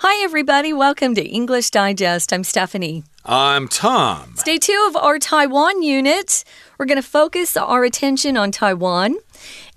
Hi, everybody. Welcome to English Digest. I'm Stephanie. I'm Tom. It's day two of our Taiwan unit. We're going to focus our attention on Taiwan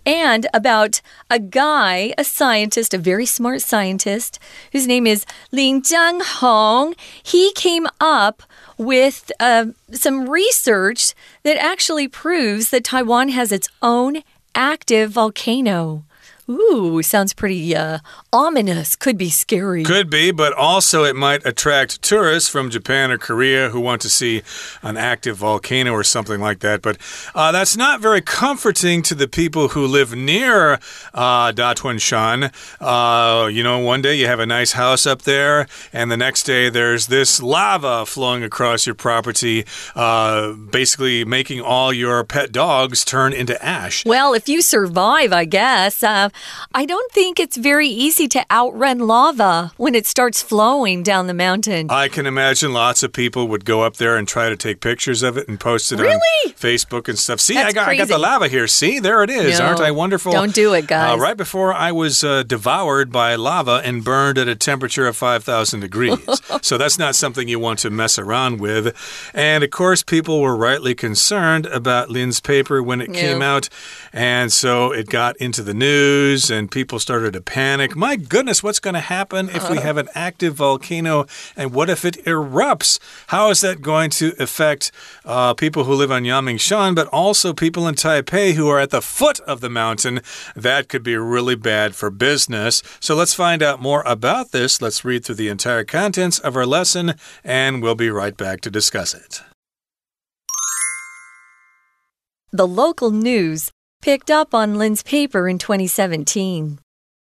and about a guy, a scientist, a very smart scientist, whose name is Lin Zhenghong. He came up with uh, some research that actually proves that Taiwan has its own active volcano. Ooh, sounds pretty uh, ominous. Could be scary. Could be, but also it might attract tourists from Japan or Korea who want to see an active volcano or something like that. But uh, that's not very comforting to the people who live near uh, Datuanshan. Uh, you know, one day you have a nice house up there, and the next day there's this lava flowing across your property, uh, basically making all your pet dogs turn into ash. Well, if you survive, I guess. Uh, I don't think it's very easy to outrun lava when it starts flowing down the mountain. I can imagine lots of people would go up there and try to take pictures of it and post it really? on Facebook and stuff. See, I got, I got the lava here. See, there it is. No, Aren't I wonderful? Don't do it, guys. Uh, right before I was uh, devoured by lava and burned at a temperature of 5,000 degrees. so that's not something you want to mess around with. And of course, people were rightly concerned about Lin's paper when it Yeah. came out. And so it got into the news and people started to panic. My goodness, what's going to happen if we have an active volcano? And what if it erupts? How is that going to affect uh, people who live on Yangmingshan, but also people in Taipei who are at the foot of the mountain? That could be really bad for business. So let's find out more about this. Let's read through the entire contents of our lesson, and we'll be right back to discuss it. The local news picked up on Lin's paper in 2017.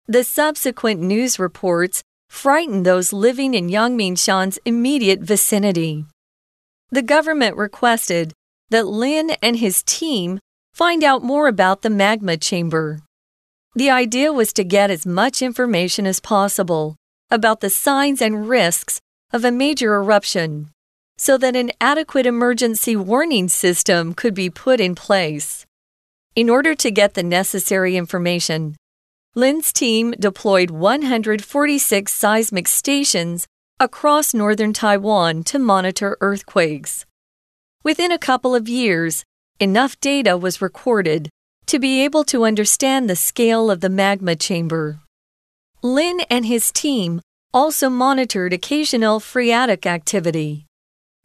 The subsequent news reports frightened those living in Yangmingshan's immediate vicinity. The government requested that Lin and his team find out more about the magma chamber. The idea was to get as much information as possible about the signs and risks of a major eruption so that an adequate emergency warning system could be put in place. In order to get the necessary information, Lin's team deployed 146 seismic stations across northern Taiwan to monitor earthquakes. Within a couple of years, enough data was recorded to be able to understand the scale of the magma chamber. Lin and his team also monitored occasional phreatic activity.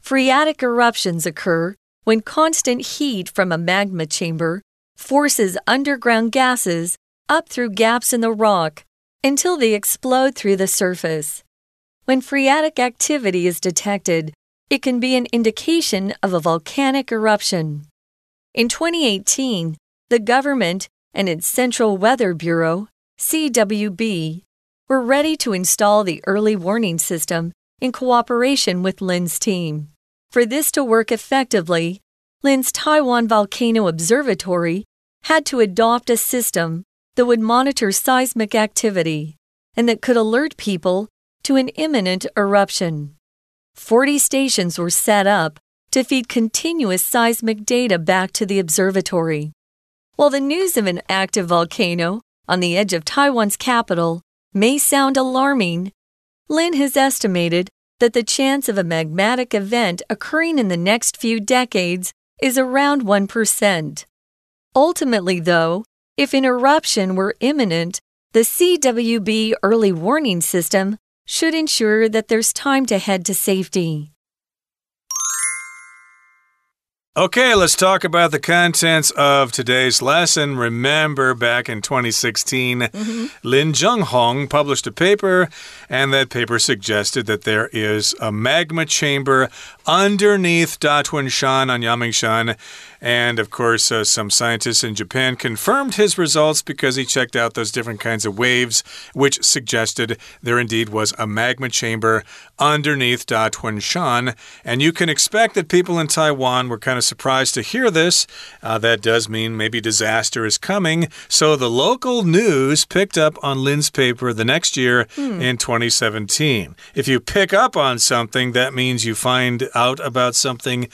Phreatic eruptions occur when constant heat from a magma chamber forces underground gases up through gaps in the rock until they explode through the surface. When phreatic activity is detected, it can be an indication of a volcanic eruption. In 2018, the government and its Central Weather Bureau, CWB, were ready to install the early warning system in cooperation with Lin's team. For this to work effectively, Lin's Taiwan Volcano Observatory had to adopt a system that would monitor seismic activity and that could alert people to an imminent eruption. 40 stations were set up to feed continuous seismic data back to the observatory. While the news of an active volcano on the edge of Taiwan's capital may sound alarming, Lin has estimated that the chance of a magmatic event occurring in the next few decades is around 1%. Ultimately, though, if an eruption were imminent, the CWB early warning system should ensure that there's time to head to safety. Okay, let's talk about the contents of today's lesson. Remember, back in 2016, mm-hmm. Lin Zhenghong published a paper, and that paper suggested that there is a magma chamber underneath Datuanshan on Yangmingshan. And of course, uh, some scientists in Japan confirmed his results because he checked out those different kinds of waves, which suggested there indeed was a magma chamber underneath Datuanshan. And you can expect that people in Taiwan were kind of surprised to hear this. Uh, that does mean maybe disaster is coming. So the local news picked up on Lin's paper the next year in 2017. If you pick up on something, that means you find out about something.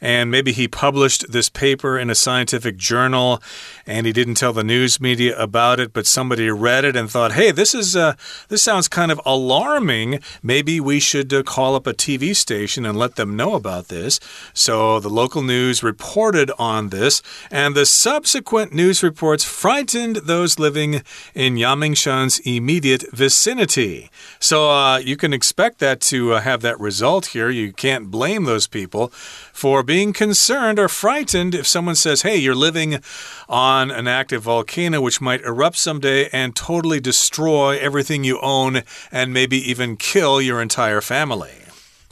And maybe he published this paper in a scientific journal and he didn't tell the news media about it, but somebody read it and thought, hey, this is uh, this sounds kind of alarming. Maybe we should uh, call up a TV station and let them know about this. So the local news reported on this, and the subsequent news reports frightened those living in Yangmingshan's immediate vicinity. So uh, you can expect that to uh, have that result here. You can't blame those people for being concerned or frightened if someone says, hey, you're living on an active volcano which might erupt someday and totally destroy everything you own and maybe even kill your entire family.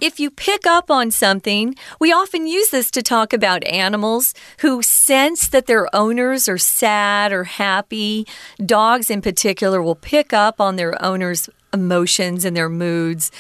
If you pick up on something, we often use this to talk about animals who sense that their owners are sad or happy. Dogs, in particular, will pick up on their owners' emotions and their moods.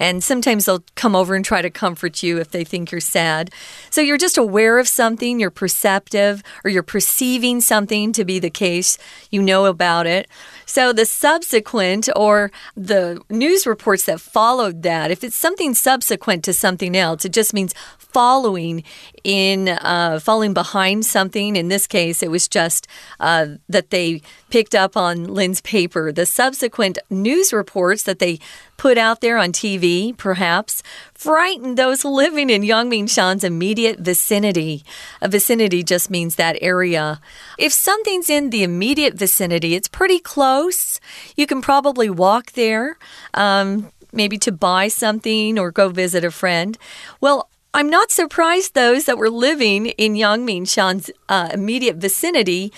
And sometimes they'll come over and try to comfort you if they think you're sad. So you're just aware of something, you're perceptive, or you're perceiving something to be the case. You know about it. So the subsequent or the news reports that followed that, if it's something subsequent to something else, it just means following in uh, falling behind something. In this case, it was just uh, that they picked up on Lin's paper. The subsequent news reports that they put out there on TV, perhaps, frightened those living in Yangmingshan's immediate vicinity. A vicinity just means that area. If something's in the immediate vicinity, it's pretty close. You can probably walk there. Um, maybe to buy something or go visit a friend. Well, I'm not surprised those that were living in Yang Yangmingshan's uh, immediate vicinity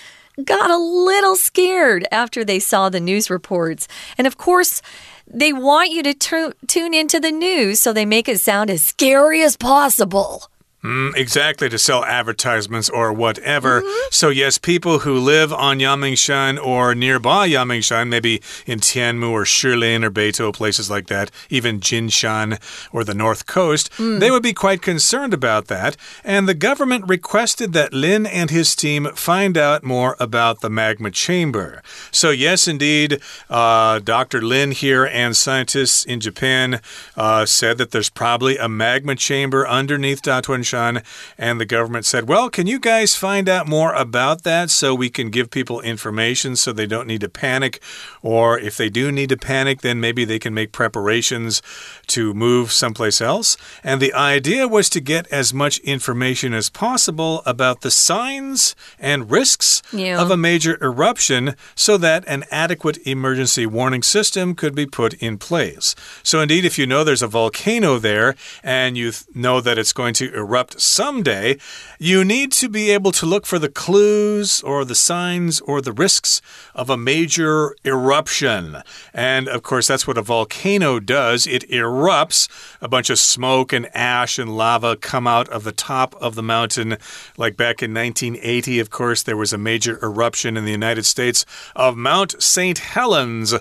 got a little scared after they saw the news reports. And of course, they want you to tune into the news, so they make it sound as scary as possible. Mm, exactly, to sell advertisements or whatever. Mm -hmm. So, yes, people who live on Yangmingshan or nearby Yangmingshan, maybe in Tianmu or Shilin or Beitou, places like that, even Jinshan or the North Coast, mm. they would be quite concerned about that. And the government requested that Lin and his team find out more about the magma chamber. So, yes, indeed, uh, Dr. Lin here and scientists in Japan uh, said that there's probably a magma chamber underneath Datuanshan and the government said, Well, can you guys find out more about that so we can give people information so they don't need to panic? Or if they do need to panic, then maybe they can make preparations to move someplace else. And the idea was to get as much information as possible about the signs and risks yeah. of a major eruption so that an adequate emergency warning system could be put in place. So, indeed, if you know there's a volcano there and you know that it's going to erupt someday, you need to be able to look for the clues or the signs or the risks of a major eruption. And of course, that's what a volcano does it erupts. A bunch of smoke and ash and lava come out of the top of the mountain. Like back in 1980, of course, there was a major eruption in the United States of Mount St. Helens,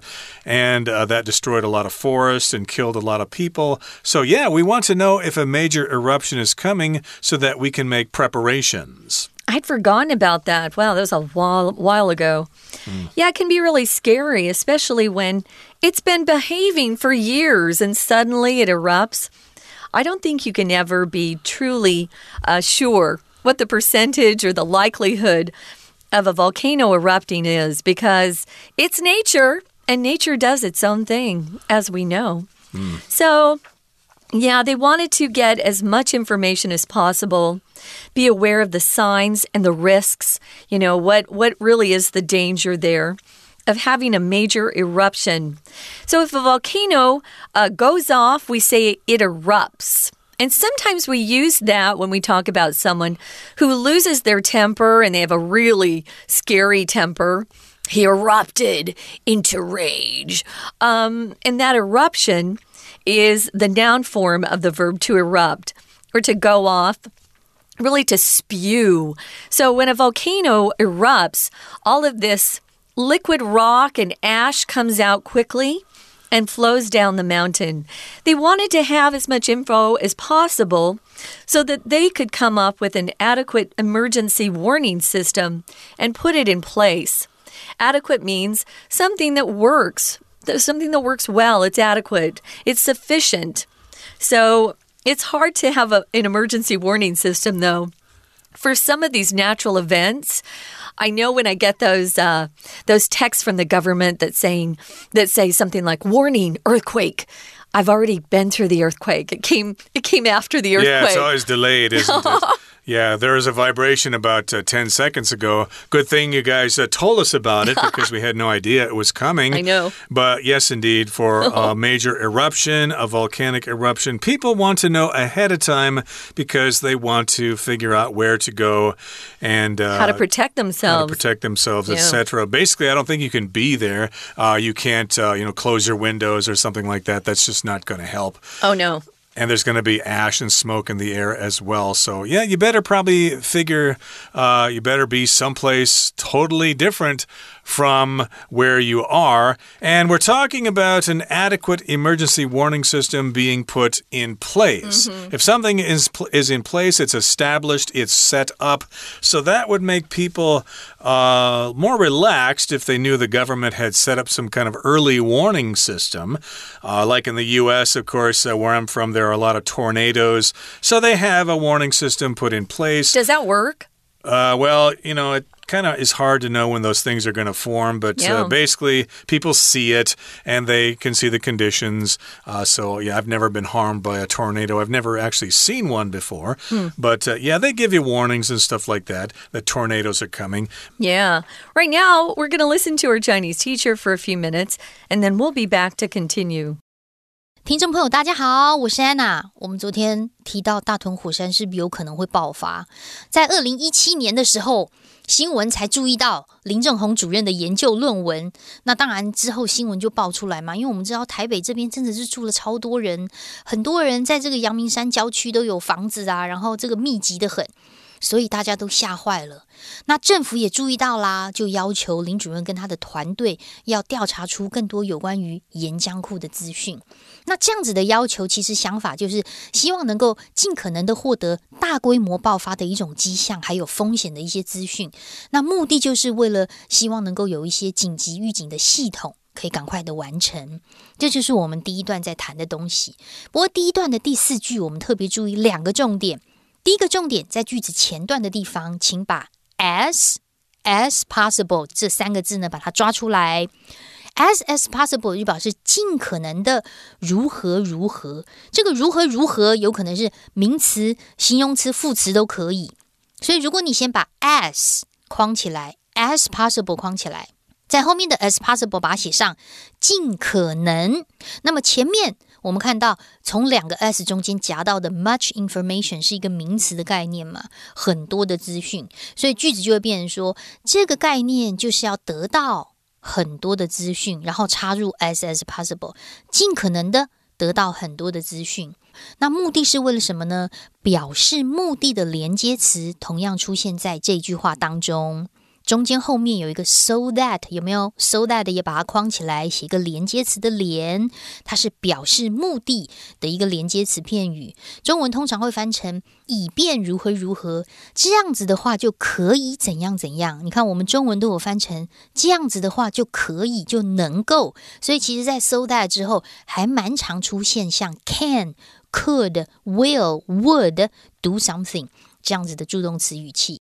and uh, that destroyed a lot of forest and killed a lot of people. So, yeah, we want to know if a major eruption is coming so that we can make preparations. I'd forgotten about that. Wow, that was a while, while ago. Mm. Yeah, it can be really scary, especially when it's been behaving for years and suddenly it erupts. I don't think you can ever be truly uh, sure what the percentage or the likelihood of a volcano erupting is because it's nature and nature does its own thing, as we know. Mm. So yeah, they wanted to get as much information as possible, be aware of the signs and the risks, you know, what, what really is the danger there of having a major eruption. So if a volcano uh, goes off, we say it erupts. And sometimes we use that when we talk about someone who loses their temper and they have a really scary temper. He erupted into rage. Um, and that eruption is the noun form of the verb to erupt or to go off really to spew. So when a volcano erupts, all of this liquid rock and ash comes out quickly and flows down the mountain. They wanted to have as much info as possible so that they could come up with an adequate emergency warning system and put it in place. Adequate means something that works something that works well, it's adequate, it's sufficient. So it's hard to have a, an emergency warning system, though for some of these natural events, I know when I get those uh, those texts from the government that saying that say something like "warning earthquake." I've already been through the earthquake. It came it came after the earthquake. Yeah, it's always delayed, isn't it? Yeah, there was a vibration about uh, 10 seconds ago. Good thing you guys uh, told us about it because we had no idea it was coming. I know. But yes, indeed, for a major eruption, a volcanic eruption, people want to know ahead of time because they want to figure out where to go and uh, how to protect themselves. How to protect themselves, Yeah. etc. Basically, I don't think you can be there. Uh, you can't, uh, you know, close your windows or something like that. That's just not going to help oh no. And there's going to be ash and smoke in the air as well. So, yeah, you better probably figure uh, you better be someplace totally different from where you are. And we're talking about an adequate emergency warning system being put in place. If something is is in place, it's established, it's set up. So that would make people uh, more relaxed if they knew the government had set up some kind of early warning system. Uh, like in the U.S., of course, uh, where I'm from, there are a lot of tornadoes. So they have a warning system put in place. Does that work? Uh, well, you know, it kind of is hard to know when those things are going to form, but Yeah. uh, basically, people see it and they can see the conditions. Uh, so, yeah, I've never been harmed by a tornado. I've never actually seen one before. But uh, yeah, they give you warnings and stuff like that that tornadoes are coming. Yeah. Right now, we're going to listen to our Chinese teacher for a few minutes, and then we'll be back to continue. 听众朋友，大家好，我是安娜。我们昨天提到大屯火山是不是有可能会爆发？在二零一七年的时候，新闻才注意到林正宏主任的研究论文。那当然之后新闻就爆出来嘛，因为我们知道台北这边真的是住了超多人，很多人在这个阳明山郊区都有房子啊，然后这个密集的很。所以大家都吓坏了。那政府也注意到啦，就要求林主任跟他的团队要调查出更多有关于岩浆库的资讯。那这样子的要求，其实想法就是希望能够尽可能的获得大规模爆发的一种迹象，还有风险的一些资讯。那目的就是为了希望能够有一些紧急预警的系统。可以赶快的完成，这就是我们第一段在谈的东西。不过第一段的第四句，我们特别注意两个重点。第一个重点在句子前段的地方，请把 as as possible 这三个字呢把它抓出来。as as possible 就表示尽可能的如何如何。这个如何如何有可能是名词、形容词、副词都可以。所以如果你先把 as 框起来，as possible 框起来，在后面的 as possible 把它写上尽可能。那么前面我们看到从两个 s 中间夹到的 much information 是一个名词的概念嘛，很多的资讯，所以句子就会变成说这个概念就是要得到很多的资讯，然后插入 as as possible，尽可能的得到很多的资讯。那目的是为了什么呢？表示目的的连接词同样出现在这句话当中。中间后面有一个 so that 有没有 so that 也把它框起来，写一个连接词的连，它是表示目的的一个连接词片语。中文通常会翻成以便如何如何，这样子的话就可以怎样怎样。你看我们中文都有翻成这样子的话就可以就能够，所以其实在 so that 之后还蛮常出现像 can、could、will、would do something 这样子的助动词语气。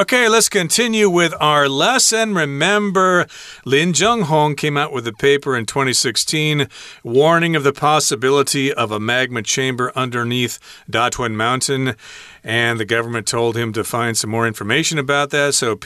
Okay, let's continue with our lesson. Remember, Lin Zhenghong came out with a paper in 2016 warning of the possibility of a magma chamber underneath Datun Mountain. And the government told him to find some more information about that. So,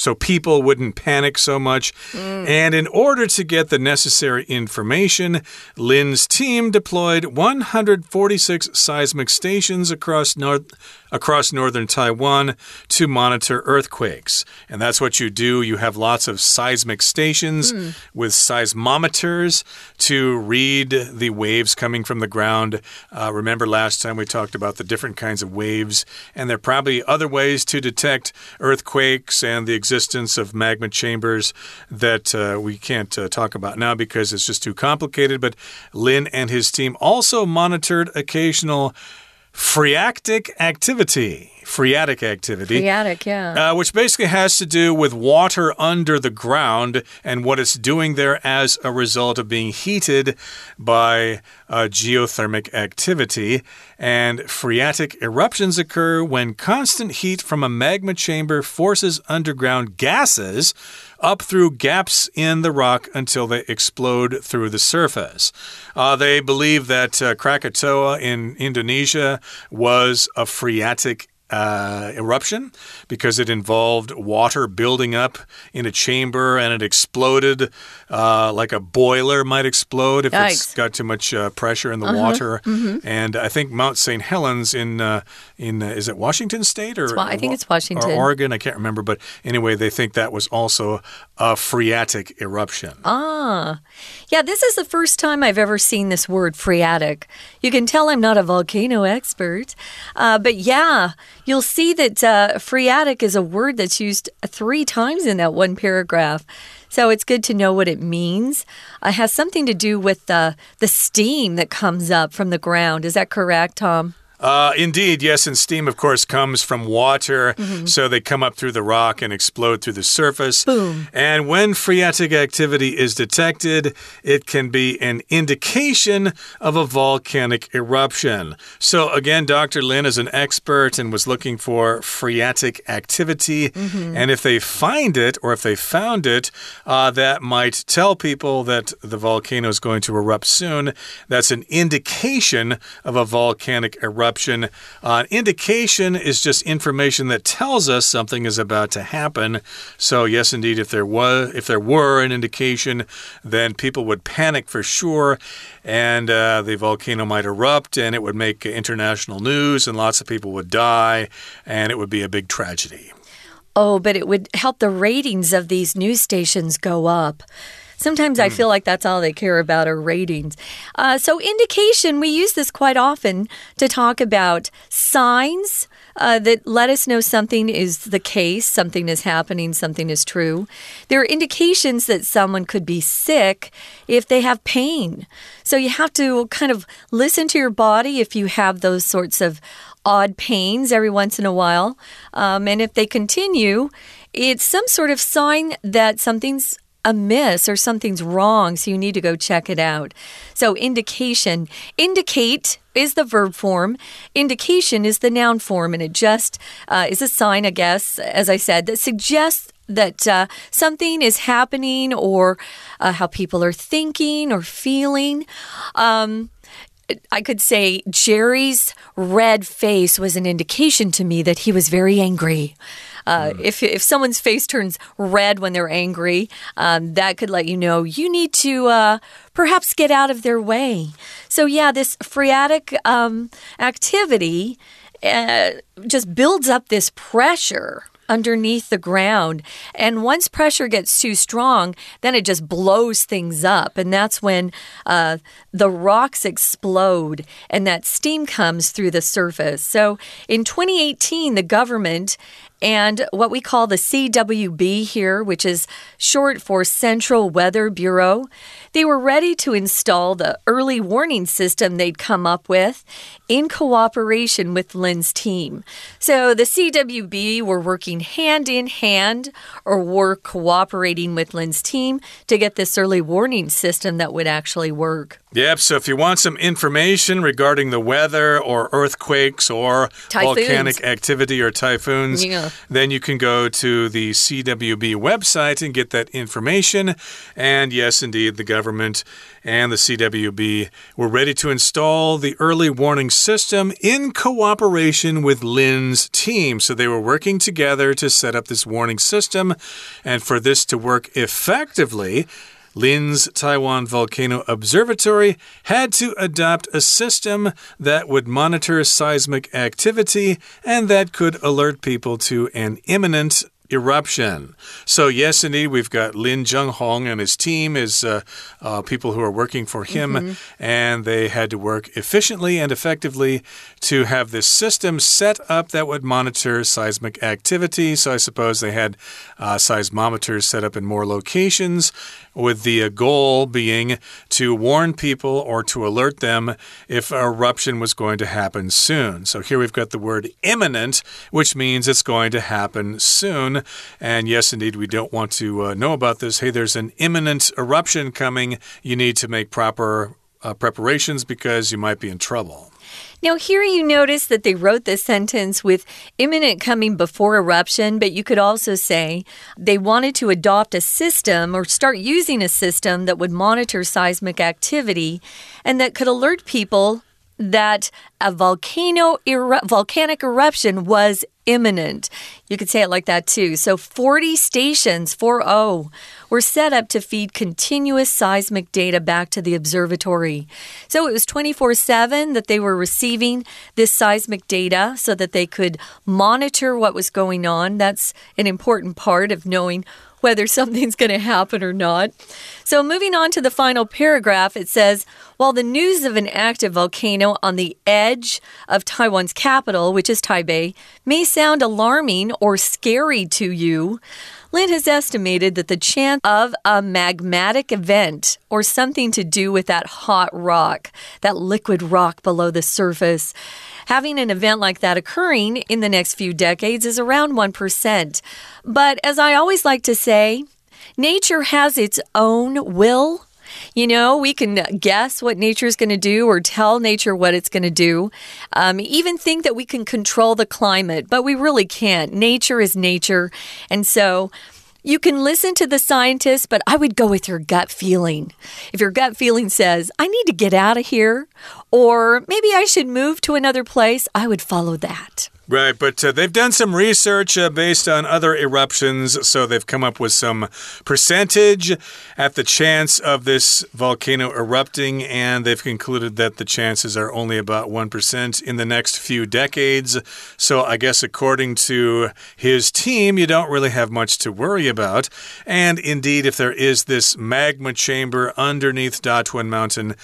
so people wouldn't panic so much. And in order to get the necessary information, Lin's team deployed 146 seismic stations across north across northern Taiwan to monitor earthquakes. And that's what you do. You have lots of seismic stations with seismometers to read the waves coming from the ground. Uh, remember last time we talked about the different kinds of waves, and there are probably other ways to detect earthquakes and the existence of magma chambers that uh, we can't uh, talk about now because it's just too complicated. But Lin and his team also monitored occasional phreatic activity. Phreatic activity. Phreatic, yeah. Uh, which basically has to do with water under the ground and what it's doing there as a result of being heated by uh, geothermic activity. And phreatic eruptions occur when constant heat from a magma chamber forces underground gases up through gaps in the rock until they explode through the surface. Uh, they believe that uh, Krakatoa in Indonesia was a phreatic uh, eruption because it involved water building up in a chamber and it exploded uh, like a boiler might explode if Yikes. it's got too much uh, pressure in the Uh-huh. water. Mm-hmm. And I think Mount St. Helens in uh, in uh, is it Washington State or I think it's Washington. or Oregon? I can't remember, but anyway, they think that was also a phreatic eruption. Ah, yeah, this is the first time I've ever seen this word phreatic. You can tell I'm not a volcano expert, uh, but yeah, you'll see that uh, phreatic is a word that's used three times in that one paragraph. So it's good to know what it means. It has something to do with the the steam that comes up from the ground. Is that correct, Tom? Uh, indeed, yes, and steam, of course, comes from water, Mm-hmm. so they come up through the rock and explode through the surface. Boom. And when phreatic activity is detected, it can be an indication of a volcanic eruption. So, again, Dr. Lin is an expert and was looking for phreatic activity. Mm-hmm. And if they find it or if they found it, uh, that might tell people that the volcano is going to erupt soon. That's an indication of a volcanic eruption. Uh, indication is just information that tells us something is about to happen. So yes, indeed, if there was, if there were an indication, then people would panic for sure, and uh, the volcano might erupt, and it would make international news, and lots of people would die, and it would be a big tragedy. Oh, but it would help the ratings of these news stations go up. Sometimes I feel like that's all they care about are ratings. Uh, so, indication, we use this quite often to talk about signs uh, that let us know something is the case, something is happening, something is true. There are indications that someone could be sick if they have pain. So, you have to kind of listen to your body if you have those sorts of odd pains every once in a while. Um, and if they continue, it's some sort of sign that something's amiss or something's wrong, so you need to go check it out. So, indication, indicate is the verb form, indication is the noun form, and it just uh, is a sign, I guess, as I said, that suggests that uh, something is happening or uh, how people are thinking or feeling. Um, I could say Jerry's red face was an indication to me that he was very angry. Uh, if, if someone's face turns red when they're angry, um, that could let you know you need to uh, perhaps get out of their way. So, yeah, this phreatic um, activity uh, just builds up this pressure underneath the ground. And once pressure gets too strong, then it just blows things up. And that's when uh, the rocks explode and that steam comes through the surface. So in 2018, the government and what we call the CWB here, which is short for Central Weather Bureau, they were ready to install the early warning system they'd come up with in cooperation with Lin's team. So the CWB were working hand in hand or were cooperating with Lin's team to get this early warning system that would actually work. Yep, so if you want some information regarding the weather or earthquakes or Typhoons. volcanic activity or typhoons, Yeah. Then you can go to the CWB website and get that information. And yes, indeed, the government and the CWB were ready to install the early warning system in cooperation with Lin's team. So they were working together to set up this warning system. And for this to work effectively, Lin's Taiwan Volcano Observatory had to adopt a system that would monitor seismic activity and that could alert people to an imminent eruption. So, yes, indeed, we've got Lin Jung Hong and his team is uh, uh, people who are working for him, mm -hmm. and they had to work efficiently and effectively to have this system set up that would monitor seismic activity. So, I suppose they had uh, seismometers set up in more locations with the uh, goal being to warn people or to alert them if an eruption was going to happen soon. So here we've got the word imminent, which means it's going to happen soon. And yes, indeed, we don't want to uh, know about this. Hey, there's an imminent eruption coming. You need to make proper uh, preparations because you might be in trouble. Now, here you notice that they wrote this sentence with imminent coming before eruption, but you could also say they wanted to adopt a system or start using a system that would monitor seismic activity and that could alert people that a volcano eru volcanic eruption was imminent. You could say it like that too. So 40 stations, 4 were set up to feed continuous seismic data back to the observatory. So it was 24 7 that they were receiving this seismic data so that they could monitor what was going on. That's an important part of knowing whether something's going to happen or not. So, moving on to the final paragraph, it says While the news of an active volcano on the edge of Taiwan's capital, which is Taipei, may sound alarming or scary to you, Lin has estimated that the chance of a magmatic event or something to do with that hot rock, that liquid rock below the surface, having an event like that occurring in the next few decades is around 1%. But as I always like to say, nature has its own will you know, we can guess what nature is going to do or tell nature what it's going to do. Um, even think that we can control the climate, but we really can't. Nature is nature. And so, you can listen to the scientists, but I would go with your gut feeling. If your gut feeling says, I need to get out of here, or maybe I should move to another place, I would follow that. Right, but uh, they've done some research uh, based on other eruptions, so they've come up with some percentage at the chance of this volcano erupting, and they've concluded that the chances are only about 1% in the next few decades. So I guess according to his team, you don't really have much to worry about. And indeed, if there is this magma chamber underneath Datuan Mountain,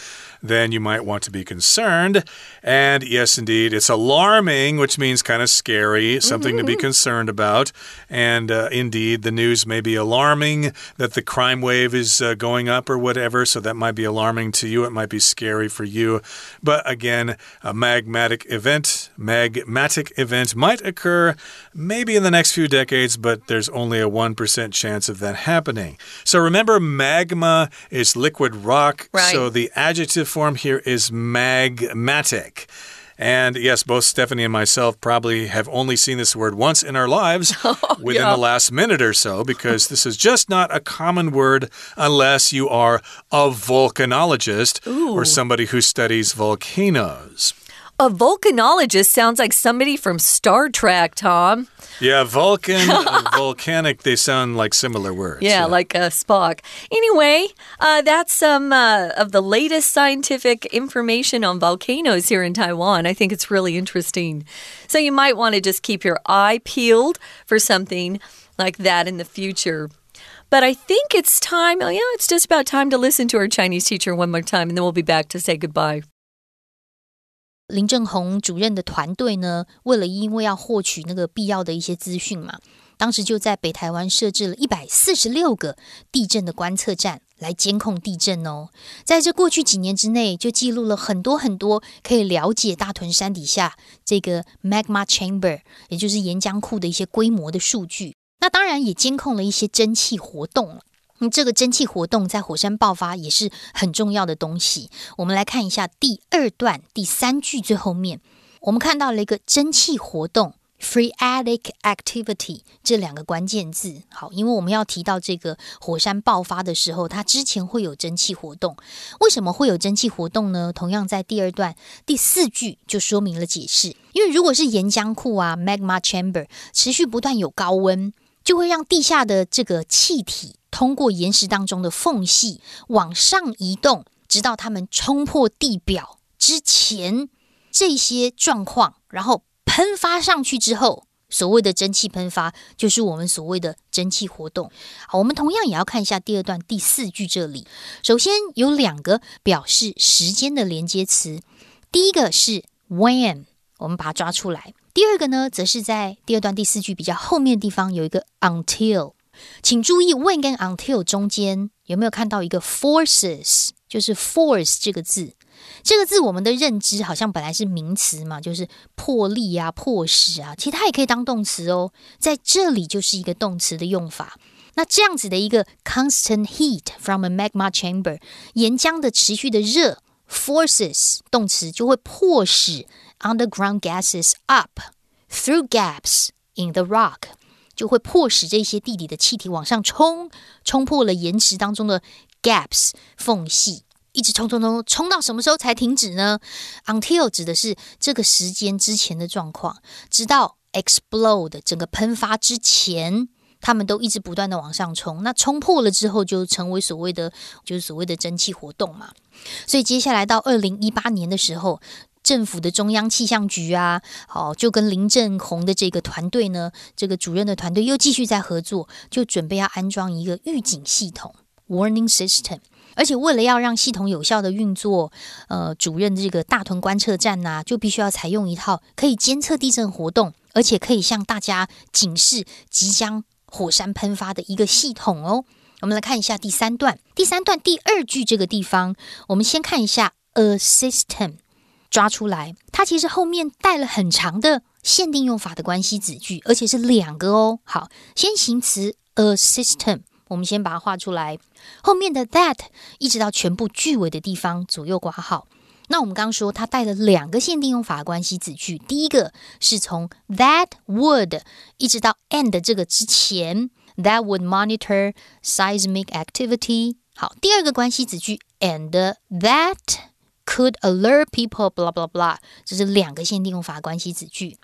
then you might want to be concerned. And yes, indeed, it's alarming, which means kind of scary, something to be mm-hmm. concerned about. And uh, indeed, the news may be alarming that the crime wave is uh, going up or whatever. So that might be alarming to you. It might be scary for you. But again, a magmatic event, magmatic event might occur maybe in the next few decades, but there's only a 1% chance of that happening. So remember, magma is liquid rock. Right. So the adjective form here is magmatic. And yes, both Stephanie and myself probably have only seen this word once in our lives oh, within yeah. the last minute or so, because this is just not a common word unless you are a volcanologist Ooh. or somebody who studies volcanoes. A volcanologist sounds like somebody from Star Trek, Tom. Yeah, Vulcan volcanic, they sound like similar words. Yeah, yeah. like uh, Spock. Anyway, uh, that's some uh, of the latest scientific information on volcanoes here in Taiwan. I think it's really interesting. So you might want to just keep your eye peeled for something like that in the future. But I think it's time, oh, yeah, it's just about time to listen to our Chinese teacher one more time, and then we'll be back to say goodbye. 林正宏主任的团队呢，为了因为要获取那个必要的一些资讯嘛，当时就在北台湾设置了一百四十六个地震的观测站来监控地震哦。在这过去几年之内，就记录了很多很多可以了解大屯山底下这个 magma chamber，也就是岩浆库的一些规模的数据。那当然也监控了一些蒸汽活动。那这个蒸汽活动在火山爆发也是很重要的东西。我们来看一下第二段第三句最后面，我们看到了一个蒸汽活动 （phreatic activity） 这两个关键字。好，因为我们要提到这个火山爆发的时候，它之前会有蒸汽活动。为什么会有蒸汽活动呢？同样在第二段第四句就说明了解释。因为如果是岩浆库啊 （magma chamber） 持续不断有高温，就会让地下的这个气体。通过岩石当中的缝隙往上移动，直到它们冲破地表之前，这些状况，然后喷发上去之后，所谓的蒸汽喷发，就是我们所谓的蒸汽活动。好，我们同样也要看一下第二段第四句这里。首先有两个表示时间的连接词，第一个是 when，我们把它抓出来。第二个呢，则是在第二段第四句比较后面的地方有一个 until。请注意 when 跟 until 中间有没有看到一个 forces，就是 force 这个字。这个字我们的认知好像本来是名词嘛，就是破力啊、迫使啊，其实它也可以当动词哦。在这里就是一个动词的用法。那这样子的一个 constant heat from a magma chamber，岩浆的持续的热，forces 动词就会迫使 underground gases up through gaps in the rock，就会迫使这些地底的气体往上冲，冲破了岩石当中的 gaps 缝隙。一直冲冲冲冲到什么时候才停止呢？Until 指的是这个时间之前的状况，直到 explode 整个喷发之前，他们都一直不断的往上冲。那冲破了之后，就成为所谓的就是所谓的蒸汽活动嘛。所以接下来到二零一八年的时候，政府的中央气象局啊，好就跟林正宏的这个团队呢，这个主任的团队又继续在合作，就准备要安装一个预警系统 （warning system）。而且为了要让系统有效的运作，呃，主任这个大屯观测站呐，就必须要采用一套可以监测地震活动，而且可以向大家警示即将火山喷发的一个系统哦。我们来看一下第三段，第三段第二句这个地方，我们先看一下 a system 抓出来，它其实后面带了很长的限定用法的关系子句，而且是两个哦。好，先行词 a system。我们先把它画出来，后面的 that 一直到全部句尾的地方左右挂号。那我们刚刚说它带了两个限定用法关系子句，第一个是从 that would 一直到 and 这个之前，that would monitor seismic activity。好，第二个关系子句 and that could alert people，blah blah blah，这是两个限定用法关系子句。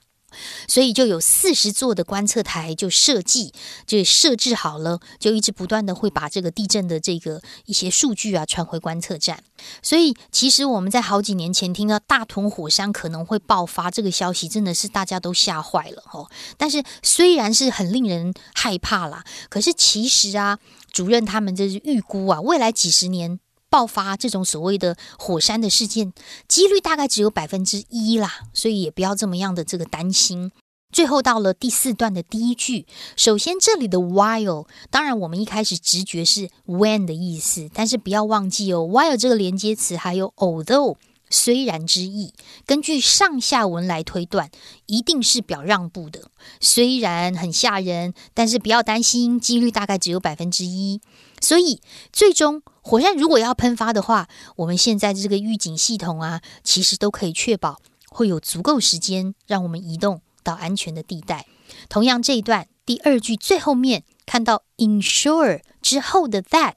所以就有四十座的观测台就设计就设置好了，就一直不断的会把这个地震的这个一些数据啊传回观测站。所以其实我们在好几年前听到大屯火山可能会爆发这个消息，真的是大家都吓坏了哦。但是虽然是很令人害怕啦，可是其实啊，主任他们这是预估啊，未来几十年。爆发这种所谓的火山的事件，几率大概只有百分之一啦，所以也不要这么样的这个担心。最后到了第四段的第一句，首先这里的 while，当然我们一开始直觉是 when 的意思，但是不要忘记哦，while 这个连接词还有 although 虽然之意，根据上下文来推断，一定是表让步的。虽然很吓人，但是不要担心，几率大概只有百分之一。所以最终。火山如果要喷发的话，我们现在这个预警系统啊，其实都可以确保会有足够时间让我们移动到安全的地带。同样，这一段第二句最后面看到 ensure 之后的 that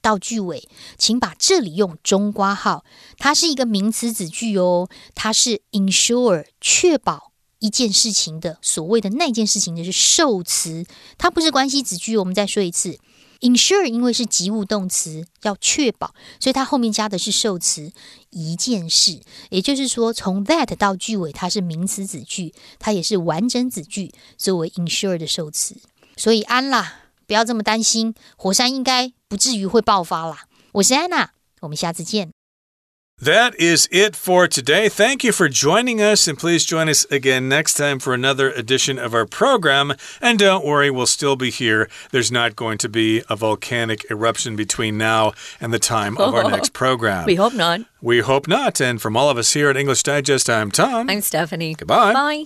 到句尾，请把这里用中括号，它是一个名词子句哦，它是 ensure 确保一件事情的所谓的那件事情的是受词，它不是关系子句。我们再说一次。Ensure 因为是及物动词，要确保，所以它后面加的是受词一件事。也就是说，从 that 到句尾，它是名词子句，它也是完整子句作为 ensure 的受词。所以安啦，不要这么担心，火山应该不至于会爆发啦。我是安娜，我们下次见。That is it for today. Thank you for joining us, and please join us again next time for another edition of our program. And don't worry, we'll still be here. There's not going to be a volcanic eruption between now and the time of our next program. We hope not. We hope not. And from all of us here at English Digest, I'm Tom. I'm Stephanie. Goodbye. Bye.